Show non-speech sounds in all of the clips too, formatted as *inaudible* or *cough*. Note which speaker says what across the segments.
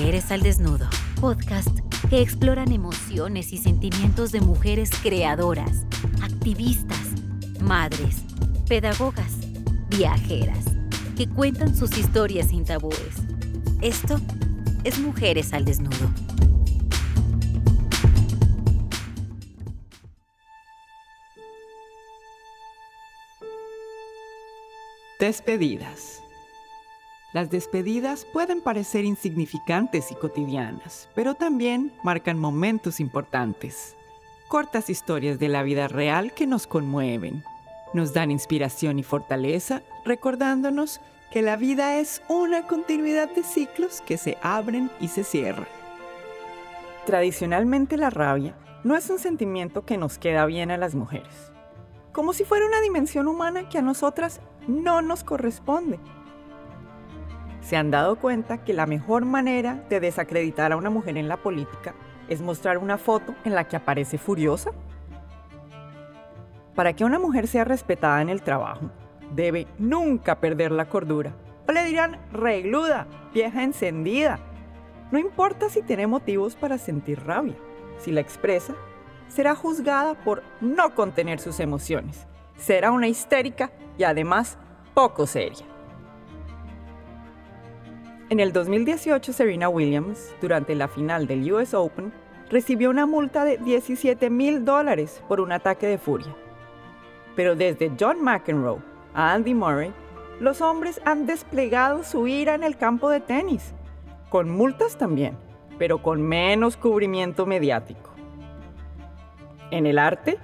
Speaker 1: Mujeres al Desnudo, podcast que exploran emociones y sentimientos de mujeres creadoras, activistas, madres, pedagogas, viajeras, que cuentan sus historias sin tabúes. Esto es Mujeres al Desnudo.
Speaker 2: Despedidas. Las despedidas pueden parecer insignificantes y cotidianas, pero también marcan momentos importantes. Cortas historias de la vida real que nos conmueven, nos dan inspiración y fortaleza, recordándonos que la vida es una continuidad de ciclos que se abren y se cierran. Tradicionalmente la rabia no es un sentimiento que nos queda bien a las mujeres, como si fuera una dimensión humana que a nosotras no nos corresponde se han dado cuenta que la mejor manera de desacreditar a una mujer en la política es mostrar una foto en la que aparece furiosa? Para que una mujer sea respetada en el trabajo, debe nunca perder la cordura. O le dirán regluda, vieja encendida. No importa si tiene motivos para sentir rabia. Si la expresa, será juzgada por no contener sus emociones. Será una histérica y además poco seria. En el 2018, Serena Williams, durante la final del US Open, recibió una multa de 17 mil dólares por un ataque de furia. Pero desde John McEnroe a Andy Murray, los hombres han desplegado su ira en el campo de tenis, con multas también, pero con menos cubrimiento mediático. En el arte,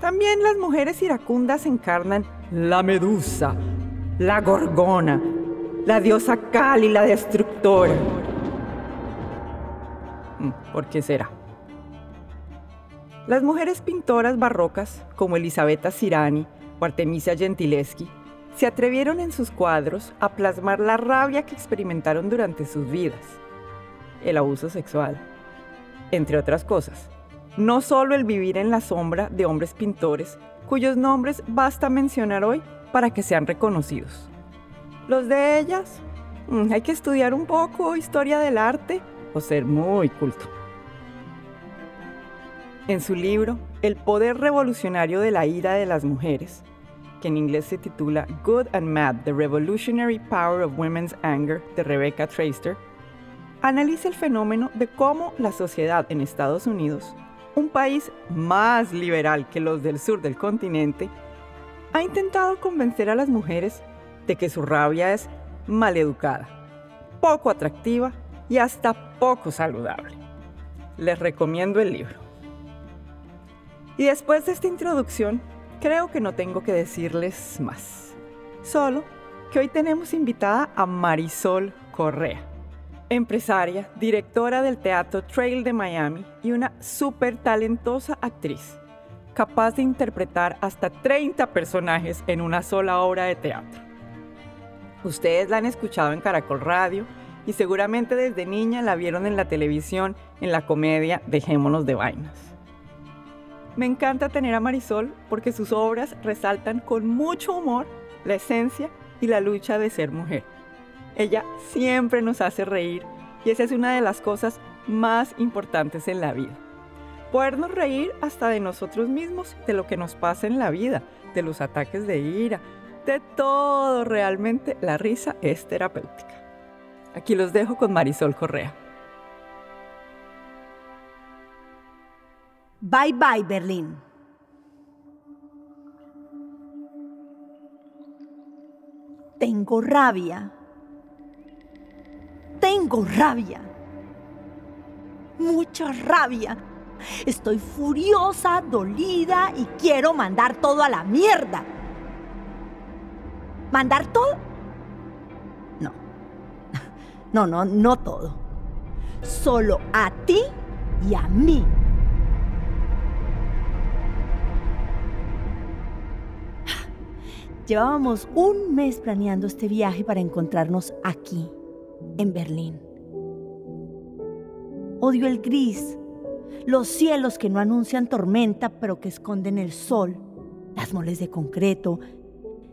Speaker 2: también las mujeres iracundas encarnan la medusa, la gorgona, la diosa Kali, la destructora. Mm, ¿Por qué será? Las mujeres pintoras barrocas, como Elisabetta Sirani o Artemisia Gentileschi, se atrevieron en sus cuadros a plasmar la rabia que experimentaron durante sus vidas, el abuso sexual, entre otras cosas. No solo el vivir en la sombra de hombres pintores, cuyos nombres basta mencionar hoy para que sean reconocidos. Los de ellas, mm, hay que estudiar un poco historia del arte o ser muy culto. En su libro El poder revolucionario de la ira de las mujeres, que en inglés se titula Good and Mad, The Revolutionary Power of Women's Anger, de Rebecca Traister, analiza el fenómeno de cómo la sociedad en Estados Unidos, un país más liberal que los del sur del continente, ha intentado convencer a las mujeres de que su rabia es maleducada, poco atractiva y hasta poco saludable. Les recomiendo el libro. Y después de esta introducción, creo que no tengo que decirles más. Solo que hoy tenemos invitada a Marisol Correa, empresaria, directora del Teatro Trail de Miami y una súper talentosa actriz, capaz de interpretar hasta 30 personajes en una sola obra de teatro. Ustedes la han escuchado en Caracol Radio y seguramente desde niña la vieron en la televisión en la comedia Dejémonos de Vainas. Me encanta tener a Marisol porque sus obras resaltan con mucho humor la esencia y la lucha de ser mujer. Ella siempre nos hace reír y esa es una de las cosas más importantes en la vida. Podernos reír hasta de nosotros mismos, de lo que nos pasa en la vida, de los ataques de ira, de todo realmente, la risa es terapéutica. Aquí los dejo con Marisol Correa.
Speaker 3: Bye bye Berlín. Tengo rabia. Tengo rabia. Mucha rabia. Estoy furiosa, dolida y quiero mandar todo a la mierda. ¿Mandar todo? No. No, no, no todo. Solo a ti y a mí. Llevábamos un mes planeando este viaje para encontrarnos aquí, en Berlín. Odio el gris, los cielos que no anuncian tormenta pero que esconden el sol, las moles de concreto,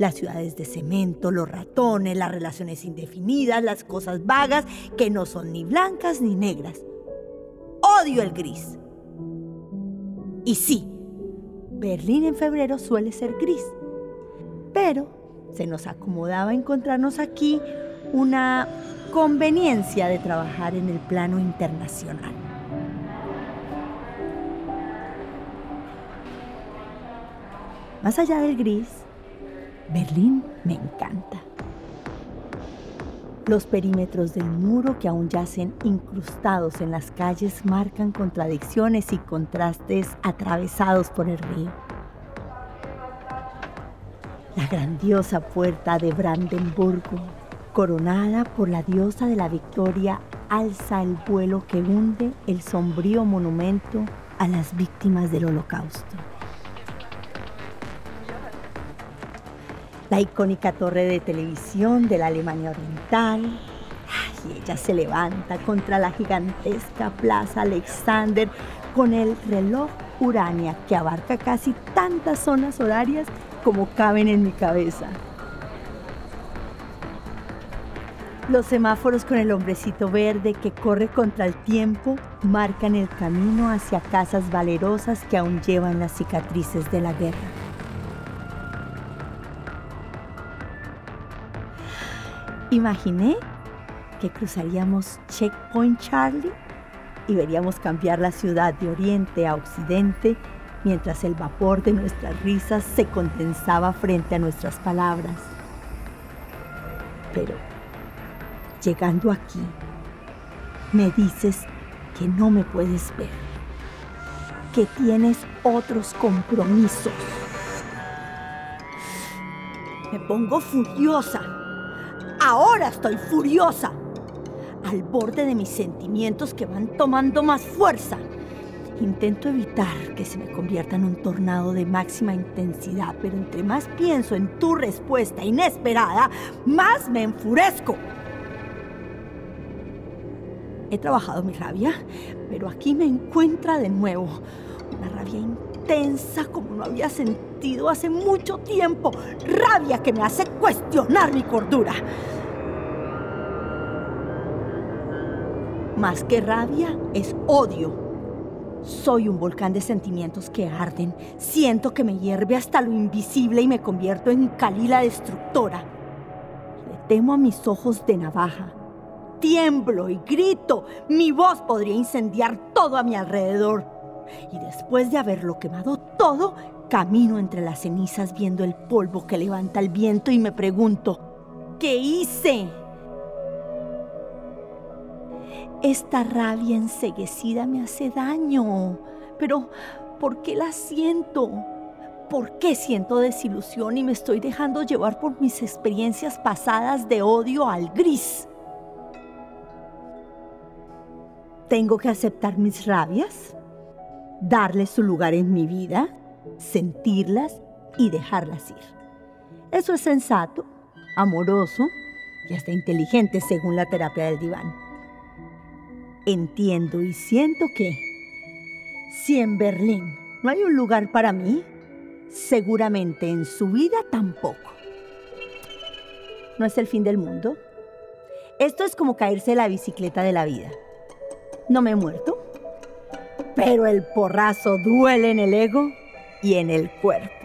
Speaker 3: Las ciudades de cemento, los ratones, las relaciones indefinidas, las cosas vagas que no son ni blancas ni negras. Odio el gris. Y sí, Berlín en febrero suele ser gris. Pero se nos acomodaba encontrarnos aquí una conveniencia de trabajar en el plano internacional. Más allá del gris, Berlín me encanta. Los perímetros del muro que aún yacen incrustados en las calles marcan contradicciones y contrastes atravesados por el río. La grandiosa puerta de Brandenburgo, coronada por la diosa de la victoria, alza el vuelo que hunde el sombrío monumento a las víctimas del holocausto. La icónica torre de televisión de la Alemania Oriental, y ella se levanta contra la gigantesca Plaza Alexander con el reloj Urania que abarca casi tantas zonas horarias como caben en mi cabeza. Los semáforos con el hombrecito verde que corre contra el tiempo marcan el camino hacia casas valerosas que aún llevan las cicatrices de la guerra. Imaginé que cruzaríamos Checkpoint Charlie y veríamos cambiar la ciudad de oriente a occidente mientras el vapor de nuestras risas se condensaba frente a nuestras palabras. Pero, llegando aquí, me dices que no me puedes ver, que tienes otros compromisos. Me pongo furiosa. Ahora estoy furiosa, al borde de mis sentimientos que van tomando más fuerza. Intento evitar que se me convierta en un tornado de máxima intensidad, pero entre más pienso en tu respuesta inesperada, más me enfurezco. He trabajado mi rabia, pero aquí me encuentra de nuevo. Una rabia intensa como no había sentido hace mucho tiempo. Rabia que me hace cuestionar mi cordura. Más que rabia es odio soy un volcán de sentimientos que arden. Siento que me hierve hasta lo invisible y me convierto en Kalila destructora. Le temo a mis ojos de navaja. Tiemblo y grito. Mi voz podría incendiar todo a mi alrededor. Y después de haberlo quemado todo, camino entre las cenizas viendo el polvo que levanta el viento y me pregunto, ¿qué hice? Esta rabia enseguecida me hace daño. Pero, ¿por qué la siento? ¿Por qué siento desilusión y me estoy dejando llevar por mis experiencias pasadas de odio al gris? Tengo que aceptar mis rabias, darles su lugar en mi vida, sentirlas y dejarlas ir. Eso es sensato, amoroso y hasta inteligente según la terapia del diván entiendo y siento que si en Berlín no hay un lugar para mí, seguramente en su vida tampoco. No es el fin del mundo. Esto es como caerse de la bicicleta de la vida. No me he muerto, pero el porrazo duele en el ego y en el cuerpo.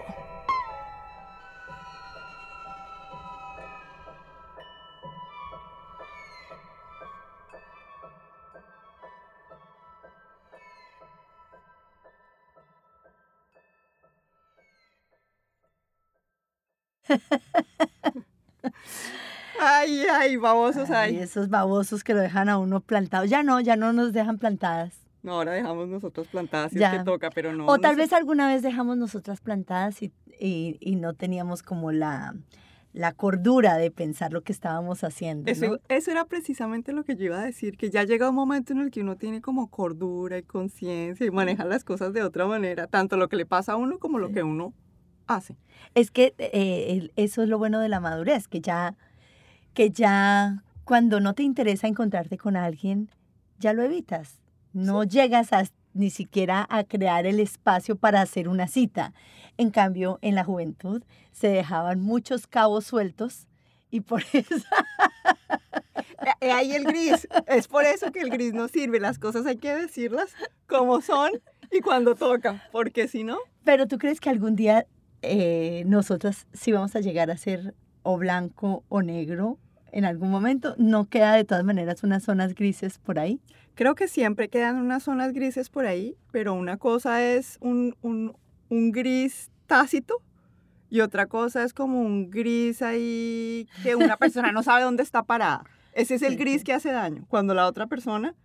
Speaker 2: Ay, ay, babosos ay.
Speaker 3: Esos babosos que lo dejan a uno plantado. Ya no, ya no nos dejan plantadas.
Speaker 2: No, ahora dejamos nosotros plantadas si es que toca, pero no.
Speaker 3: O tal vez alguna vez dejamos nosotras plantadas y, y, no teníamos como la, la cordura de pensar lo que estábamos haciendo.
Speaker 2: Eso, eso era precisamente lo que yo iba a decir, que ya llega un momento en el que uno tiene como cordura y conciencia y maneja las cosas de otra manera, tanto lo que le pasa a uno como lo que uno hace.
Speaker 3: Es que eh, eso es lo bueno de la madurez, que ya, que ya cuando no te interesa encontrarte con alguien, ya lo evitas. No llegas ni siquiera a crear el espacio para hacer una cita. En cambio, en la juventud se dejaban muchos cabos sueltos y por *laughs* eso...
Speaker 2: Eh, ahí el gris. Es por eso que el gris no sirve. Las cosas hay que decirlas como son y cuando toca, porque si no...
Speaker 3: Pero tú crees que algún día eh, nosotras sí vamos a llegar a ser o blanco o negro en algún momento? ¿No queda de todas maneras unas zonas grises por ahí?
Speaker 2: Creo que siempre quedan unas zonas grises por ahí, pero una cosa es un, un, un gris tácito y otra cosa es como un gris ahí que una persona no sabe dónde está parada. Ese es el gris que hace daño, cuando la otra persona,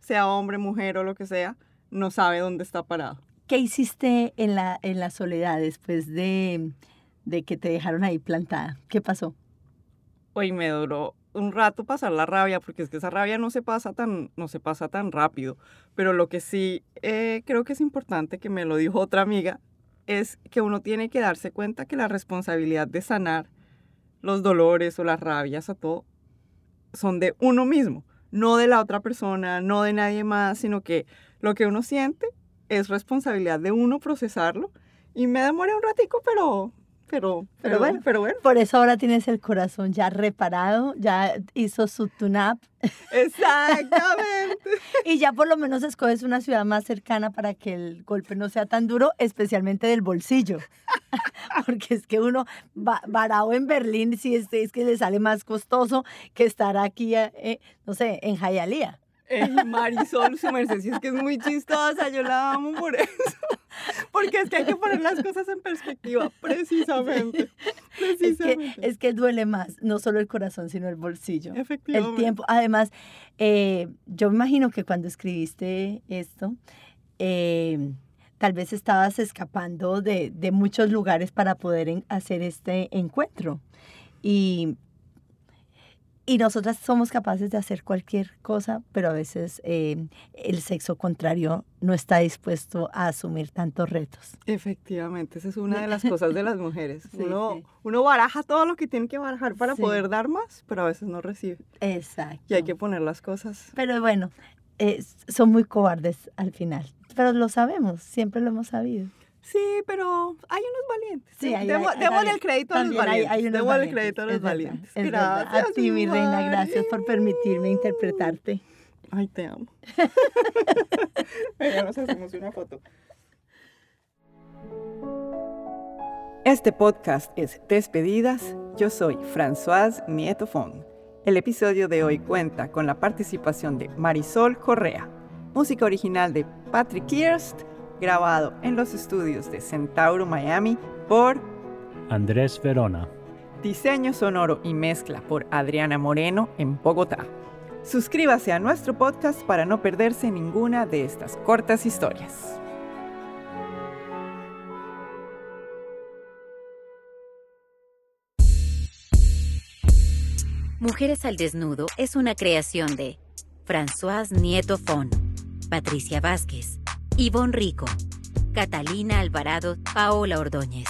Speaker 2: sea hombre, mujer o lo que sea, no sabe dónde está parado.
Speaker 3: ¿Qué hiciste en la, en la soledad después de, de que te dejaron ahí plantada? ¿Qué pasó?
Speaker 2: Hoy me duró un rato pasar la rabia, porque es que esa rabia no se pasa tan, no se pasa tan rápido. Pero lo que sí eh, creo que es importante, que me lo dijo otra amiga, es que uno tiene que darse cuenta que la responsabilidad de sanar los dolores o las rabias o todo son de uno mismo, no de la otra persona, no de nadie más, sino que lo que uno siente es responsabilidad de uno procesarlo. Y me demoré un ratico, pero, pero, pero, bueno, pero bueno.
Speaker 3: Por eso ahora tienes el corazón ya reparado, ya hizo su tune-up.
Speaker 2: Exactamente. *laughs*
Speaker 3: y ya por lo menos escoges una ciudad más cercana para que el golpe no sea tan duro, especialmente del bolsillo. *laughs* Porque es que uno va, varado en Berlín, si es, es, que le sale más costoso que estar aquí, eh, no sé, en Jayalía.
Speaker 2: En Marisol, su merced, si es que es muy chistosa, yo la amo por eso. Porque es que hay que poner las cosas en perspectiva, *laughs* precisamente. precisamente.
Speaker 3: Es, que, es que duele más, no solo el corazón, sino el bolsillo.
Speaker 2: Efectivamente.
Speaker 3: El tiempo. Además, eh, yo me imagino que cuando escribiste esto, eh, tal vez estabas escapando de, de muchos lugares para poder en, hacer este encuentro. Y y nosotras somos capaces de hacer cualquier cosa, pero a veces eh, el sexo contrario no está dispuesto a asumir tantos retos.
Speaker 2: Efectivamente, esa es una de *laughs* las cosas de las mujeres. Sí, uno, sí. uno baraja todo lo que tiene que barajar para sí. poder dar más, pero a veces no recibe.
Speaker 3: Exacto.
Speaker 2: Y hay que poner las cosas.
Speaker 3: Pero bueno, eh, son muy cobardes al final, pero lo sabemos, siempre lo hemos sabido.
Speaker 2: Sí, pero hay unos valientes.
Speaker 3: Sí, hay,
Speaker 2: Demo,
Speaker 3: hay,
Speaker 2: démosle el crédito a los valientes.
Speaker 3: Hay, hay valientes.
Speaker 2: el crédito a los
Speaker 3: es
Speaker 2: valientes.
Speaker 3: Verdad,
Speaker 2: gracias.
Speaker 3: A ti, mi reina, gracias por permitirme interpretarte.
Speaker 2: Ay, te amo. *laughs* Venga, nos hacemos una foto. Este podcast es Despedidas. Yo soy Françoise Nieto Fong. El episodio de hoy cuenta con la participación de Marisol Correa, música original de Patrick Kirst, grabado en los estudios de Centauro, Miami, por
Speaker 4: Andrés Verona.
Speaker 2: Diseño sonoro y mezcla por Adriana Moreno en Bogotá. Suscríbase a nuestro podcast para no perderse ninguna de estas cortas historias.
Speaker 1: Mujeres al Desnudo es una creación de Françoise Nieto Fon, Patricia Vázquez, Ivonne Rico, Catalina Alvarado, Paola Ordóñez.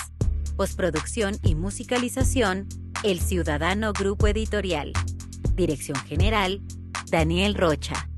Speaker 1: Postproducción y musicalización, El Ciudadano Grupo Editorial. Dirección General, Daniel Rocha.